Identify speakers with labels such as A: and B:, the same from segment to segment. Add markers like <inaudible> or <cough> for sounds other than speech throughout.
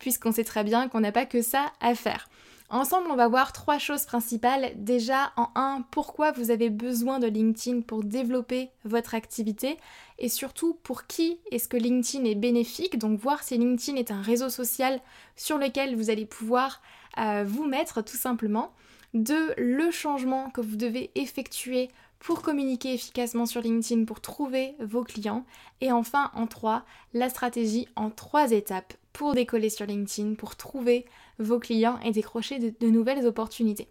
A: puisqu'on sait très bien qu'on n'a pas que ça à faire. Ensemble, on va voir trois choses principales. Déjà, en un, pourquoi vous avez besoin de LinkedIn pour développer votre activité et surtout pour qui est-ce que LinkedIn est bénéfique? Donc voir si LinkedIn est un réseau social sur lequel vous allez pouvoir euh, vous mettre tout simplement. Deux, le changement que vous devez effectuer pour communiquer efficacement sur LinkedIn, pour trouver vos clients. Et enfin, en trois, la stratégie en trois étapes pour décoller sur LinkedIn, pour trouver vos clients et décrocher de, nouvelles opportunités.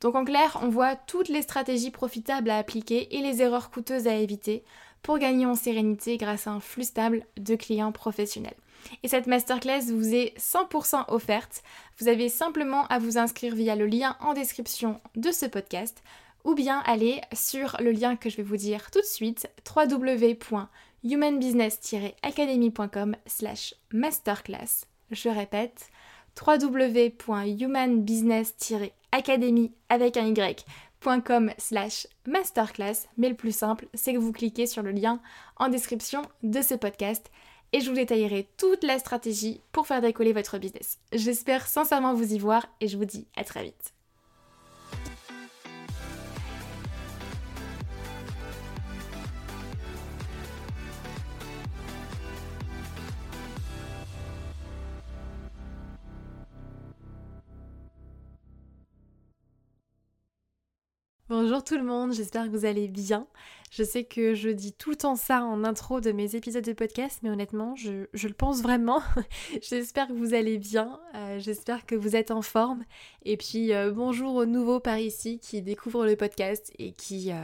A: Donc en clair, on voit toutes les stratégies profitables à appliquer et les erreurs coûteuses à éviter pour gagner en sérénité grâce à un flux stable de clients professionnels. Et cette masterclass vous est 100% offerte. Vous avez simplement à vous inscrire via le lien en description de ce podcast ou bien aller sur le lien que je vais vous dire tout de suite www.humanbusiness-academy.com slash masterclass. Je répète www.humanbusiness-academy avec un y.com slash masterclass mais le plus simple c'est que vous cliquez sur le lien en description de ce podcast et je vous détaillerai toute la stratégie pour faire décoller votre business. J'espère sincèrement vous y voir et je vous dis à très vite. Bonjour tout le monde, j'espère que vous allez bien. Je sais que je dis tout le temps ça en intro de mes épisodes de podcast, mais honnêtement, je, le pense vraiment. <laughs> j'espère que vous allez bien, euh, j'espère que vous êtes en forme. Et puis euh, bonjour aux nouveaux par ici qui découvrent le podcast et qui, euh,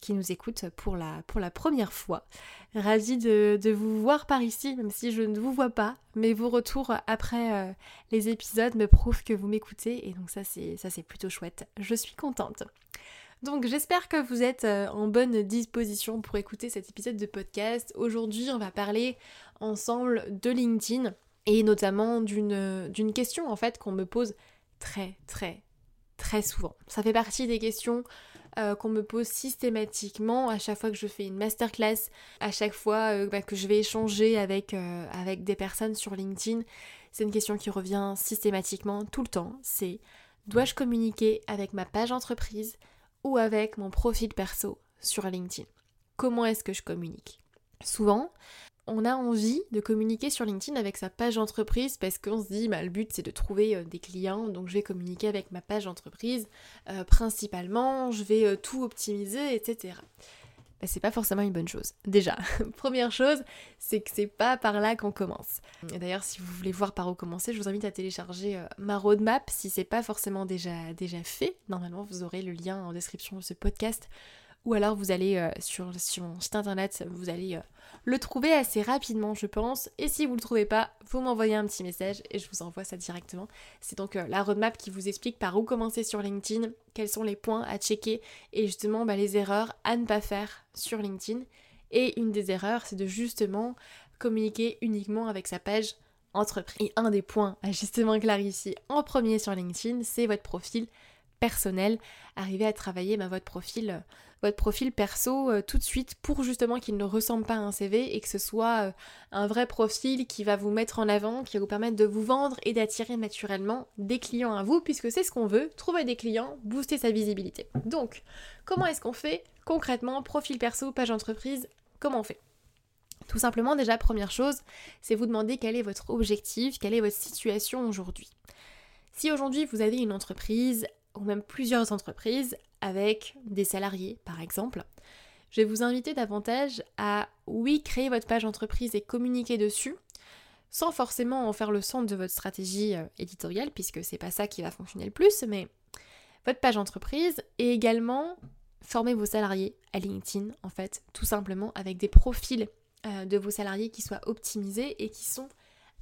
A: qui nous écoutent pour la, première fois. Ravie de, de, vous voir par ici, même si je ne vous vois pas, mais vos retours après les épisodes me prouvent que vous m'écoutez et donc ça c'est plutôt chouette. Je suis contente. Donc j'espère que vous êtes euh, en bonne disposition pour écouter cet épisode de podcast. Aujourd'hui on va parler ensemble de LinkedIn et notamment d'une question en fait qu'on me pose très très très souvent. Ça fait partie des questions euh, qu'on me pose systématiquement à chaque fois que je fais une masterclass, à chaque fois euh, bah, que je vais échanger avec des personnes sur LinkedIn. C'est une question qui revient systématiquement tout le temps. C'est dois-je communiquer avec ma page entreprise? Ou avec mon profil perso sur LinkedIn. Comment est-ce que je communique? Souvent, on a envie de communiquer sur LinkedIn avec sa page entreprise parce qu'on se dit bah, le but c'est de trouver euh, des clients donc je vais communiquer avec ma page entreprise euh, principalement, je vais euh, tout optimiser, etc. Bah, c'est pas forcément une bonne chose. Déjà, <laughs> première chose, c'est que c'est pas par là qu'on commence. D'ailleurs, si vous voulez voir par où commencer, je vous invite à télécharger euh, ma roadmap si c'est pas forcément déjà, déjà fait. Normalement, vous aurez le lien en description de ce podcast ou alors vous allez euh, sur, sur, mon site internet, vous allez euh, le trouver assez rapidement je pense, et si vous le trouvez pas, vous m'envoyez un petit message et je vous envoie ça directement. C'est donc euh, la roadmap qui vous explique par où commencer sur LinkedIn, quels sont les points à checker et justement bah, les erreurs à ne pas faire sur LinkedIn. Et une des erreurs, c'est de justement communiquer uniquement avec sa page entreprise. Et un des points à justement clarifier en premier sur LinkedIn, c'est votre profil personnel, arriver à travailler bah, votre profil votre profil perso euh, tout de suite pour justement qu'il ne ressemble pas à un CV et que ce soit euh, un vrai profil qui va vous mettre en avant, qui va vous permettre de vous vendre et d'attirer naturellement des clients à vous puisque c'est ce qu'on veut, trouver des clients, booster sa visibilité. Donc, comment est-ce qu'on fait concrètement profil perso, page entreprise, comment on fait? Tout simplement, déjà, première chose, c'est vous demander quel est votre objectif, quelle est votre situation aujourd'hui. Si aujourd'hui vous avez une entreprise ou même plusieurs entreprises avec des salariés par exemple, je vais vous inviter davantage à oui créer votre page entreprise et communiquer dessus sans forcément en faire le centre de votre stratégie euh, éditoriale puisque c'est pas ça qui va fonctionner le plus mais votre page entreprise et également former vos salariés à LinkedIn en fait tout simplement avec des profils euh, de vos salariés qui soient optimisés et qui sont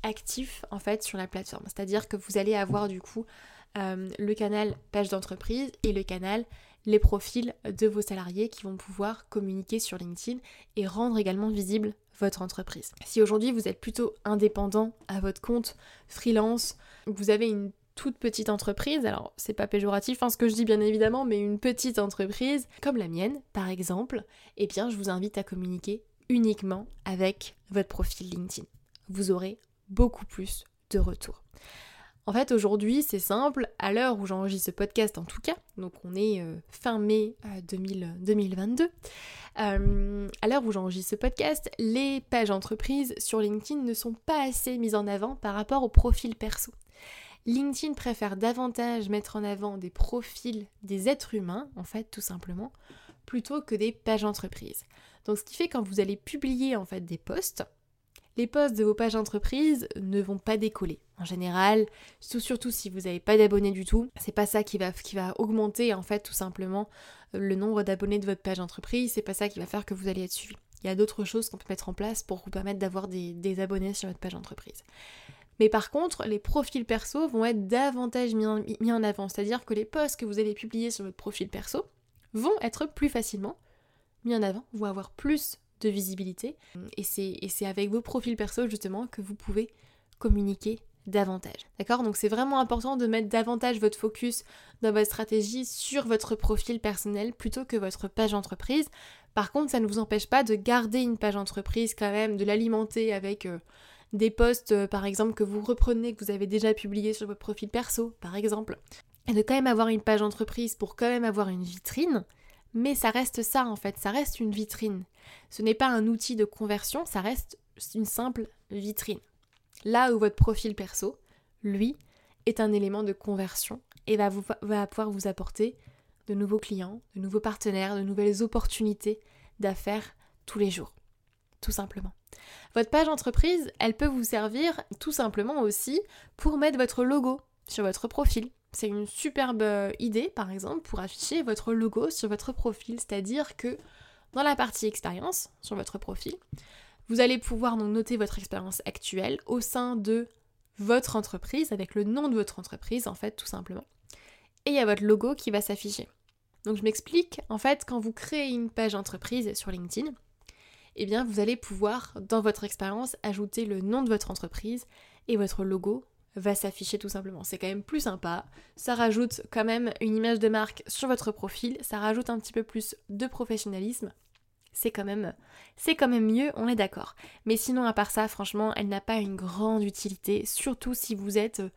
A: actifs en fait sur la plateforme. C'est-à-dire que vous allez avoir du coup euh, le canal page d'entreprise et le canal les profils de vos salariés qui vont pouvoir communiquer sur LinkedIn et rendre également visible votre entreprise. Si aujourd'hui vous êtes plutôt indépendant à votre compte, freelance, vous avez une toute petite entreprise, alors c'est pas péjoratif hein, ce que je dis bien évidemment, mais une petite entreprise comme la mienne par exemple, eh bien je vous invite à communiquer uniquement avec votre profil LinkedIn. Vous aurez beaucoup plus de retours. En fait, aujourd'hui, c'est simple, à l'heure où j'enregistre ce podcast en tout cas, donc on est euh, fin mai 2022, euh, euh, à l'heure où j'enregistre ce podcast, les pages entreprises sur LinkedIn ne sont pas assez mises en avant par rapport au profil perso. LinkedIn préfère davantage mettre en avant des profils des êtres humains, en fait, tout simplement, plutôt que des pages entreprises. Donc ce qui fait quand vous allez publier en fait des posts, les posts de vos pages entreprises ne vont pas décoller. En général, surtout, si vous n'avez pas d'abonnés du tout, c'est pas ça qui va, augmenter en fait tout simplement euh, le nombre d'abonnés de votre page entreprise, c'est pas ça qui va faire que vous allez être suivi. Il y a d'autres choses qu'on peut mettre en place pour vous permettre d'avoir des, des, abonnés sur votre page entreprise. Mais par contre, les profils perso vont être davantage mis en, mis en avant, c'est-à-dire que les posts que vous allez publier sur votre profil perso vont être plus facilement mis en avant, vont avoir plus de visibilité. Et c'est avec vos profils perso justement que vous pouvez communiquer davantage. D'accord? Donc c'est vraiment important de mettre davantage votre focus dans votre stratégie sur votre profil personnel plutôt que votre page entreprise. Par contre, ça ne vous empêche pas de garder une page entreprise quand même, de l'alimenter avec euh, des posts euh, par exemple que vous reprenez, que vous avez déjà publié sur votre profil perso par exemple. Et de quand même avoir une page entreprise pour quand même avoir une vitrine mais ça reste ça en fait, ça reste une vitrine. Ce n'est pas un outil de conversion, ça reste une simple vitrine. Là où votre profil perso, lui, est un élément de conversion et va, va pouvoir vous apporter de nouveaux clients, de nouveaux partenaires, de nouvelles opportunités d'affaires tous les jours. Tout simplement. Votre page entreprise, elle peut vous servir tout simplement aussi pour mettre votre logo sur votre profil. C'est une superbe euh, idée, par exemple, pour afficher votre logo sur votre profil. C'est-à-dire que dans la partie expérience, sur votre profil, vous allez pouvoir noter votre expérience actuelle au sein de votre entreprise, avec le nom de votre entreprise, en fait, tout simplement. Et il y a votre logo qui va s'afficher. Donc je m'explique, en fait, quand vous créez une page entreprise sur LinkedIn, eh bien vous allez pouvoir, dans votre expérience, ajouter le nom de votre entreprise et votre logo va s'afficher tout simplement. C'est quand même plus sympa. Ça rajoute quand même une image de marque sur votre profil. Ça rajoute un petit peu plus de professionnalisme. C'est quand même, c'est quand même mieux, on est d'accord. Mais sinon, à part ça, franchement, elle n'a pas une grande utilité, surtout si vous êtes euh,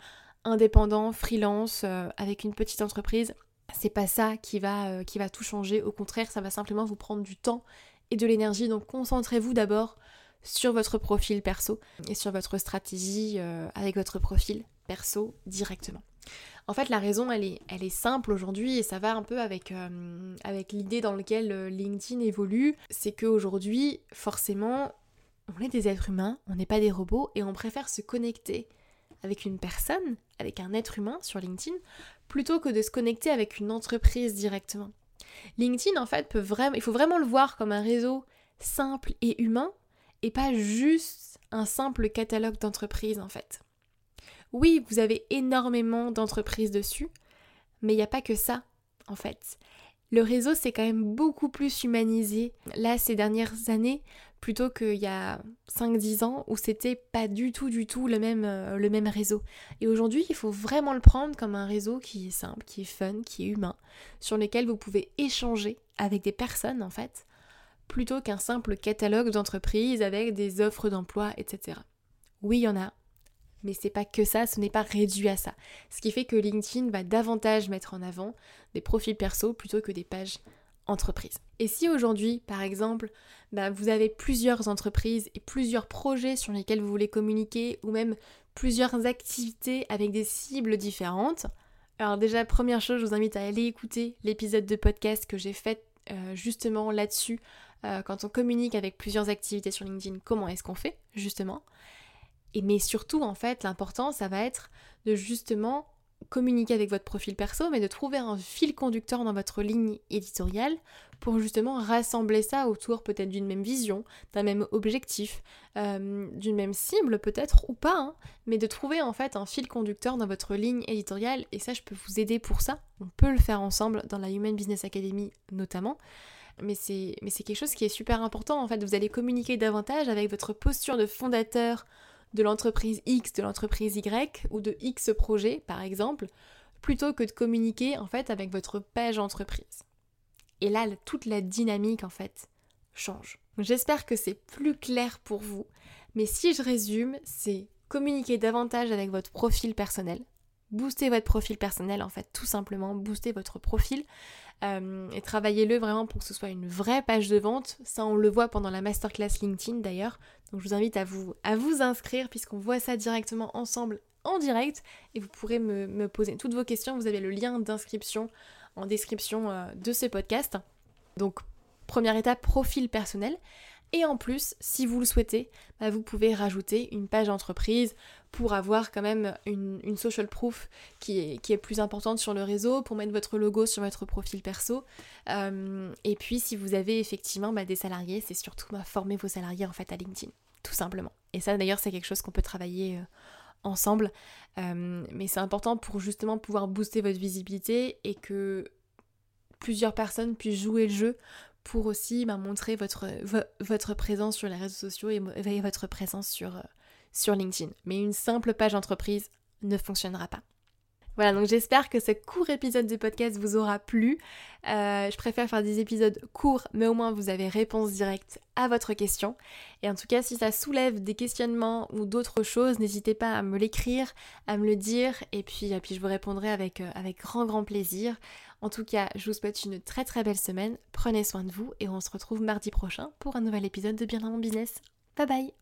A: indépendant, freelance, euh, avec une petite entreprise. C'est pas ça qui va, euh, qui va tout changer. Au contraire, ça va simplement vous prendre du temps et de l'énergie. Donc concentrez-vous d'abord sur votre profil perso et sur votre stratégie euh, avec votre profil perso directement. En fait, la raison, elle est, elle est simple aujourd'hui et ça va un peu avec, euh, avec l'idée dans laquelle euh, LinkedIn évolue. C'est qu'aujourd'hui, forcément, on est des êtres humains, on n'est pas des robots et on préfère se connecter avec une personne, avec un être humain sur LinkedIn, plutôt que de se connecter avec une entreprise directement. LinkedIn, en fait, peut vraiment, il faut vraiment le voir comme un réseau simple et humain et pas juste un simple catalogue d'entreprises en fait. Oui, vous avez énormément d'entreprises dessus, mais il n'y a pas que ça en fait. Le réseau s'est quand même beaucoup plus humanisé là ces dernières années plutôt qu'il y a 5-10 ans où c'était pas du tout du tout le même, euh, le même réseau. Et aujourd'hui il faut vraiment le prendre comme un réseau qui est simple, qui est fun, qui est humain, sur lequel vous pouvez échanger avec des personnes en fait, plutôt qu'un simple catalogue d'entreprises avec des offres d'emploi, etc. Oui, il y en a, mais c'est pas que ça, ce n'est pas réduit à ça. Ce qui fait que LinkedIn va davantage mettre en avant des profils perso plutôt que des pages entreprises. Et si aujourd'hui, par exemple, bah, vous avez plusieurs entreprises et plusieurs projets sur lesquels vous voulez communiquer, ou même plusieurs activités avec des cibles différentes. Alors déjà, première chose, je vous invite à aller écouter l'épisode de podcast que j'ai fait euh, justement là-dessus. Euh, quand on communique avec plusieurs activités sur LinkedIn, comment est-ce qu'on fait justement? Mais surtout, en fait, l'important, ça va être de justement communiquer avec votre profil perso, mais de trouver un fil conducteur dans votre ligne éditoriale pour justement rassembler ça autour peut-être d'une même vision, d'un même objectif, euh, d'une même cible peut-être ou pas, hein, mais de trouver en fait un fil conducteur dans votre ligne éditoriale et ça je peux vous aider pour ça. On peut le faire ensemble dans la Human Business Academy notamment. Mais c'est, quelque chose qui est super important en fait. Vous allez communiquer davantage avec votre posture de fondateur, de l'entreprise X, de l'entreprise Y ou de X projet par exemple, plutôt que de communiquer en fait avec votre page entreprise. Et là, toute la dynamique en fait change. J'espère que c'est plus clair pour vous, mais si je résume, c'est communiquer davantage avec votre profil personnel, booster votre profil personnel en fait, tout simplement, booster votre profil euh, et travaillez-le vraiment pour que ce soit une vraie page de vente. Ça, on le voit pendant la masterclass LinkedIn d'ailleurs. Donc je vous invite à vous, à vous inscrire puisqu'on voit ça directement ensemble en direct et vous pourrez me, poser toutes vos questions. Vous avez le lien d'inscription en description euh, de ce podcast. Donc première étape, profil personnel. Et en plus, si vous le souhaitez, bah, vous pouvez rajouter une page entreprise pour avoir quand même une, social proof qui est, plus importante sur le réseau, pour mettre votre logo sur votre profil perso. Euh, et puis si vous avez effectivement bah, des salariés, c'est surtout bah, former vos salariés en fait à LinkedIn, tout simplement. Et ça d'ailleurs c'est quelque chose qu'on peut travailler euh, ensemble. Euh, mais c'est important pour justement pouvoir booster votre visibilité et que plusieurs personnes puissent jouer le jeu pour aussi bah, montrer votre, présence sur les réseaux sociaux et, votre présence sur, euh, sur LinkedIn. Mais une simple page entreprise ne fonctionnera pas. Voilà, donc j'espère que ce court épisode de podcast vous aura plu. Euh, je préfère faire des épisodes courts, mais au moins vous avez réponse directe à votre question. Et en tout cas, si ça soulève des questionnements ou d'autres choses, n'hésitez pas à me l'écrire, à me le dire, et puis, et puis je vous répondrai avec, euh, avec grand grand plaisir. En tout cas, je vous souhaite une très très belle semaine, prenez soin de vous, et on se retrouve mardi prochain pour un nouvel épisode de Bien dans mon business. Bye bye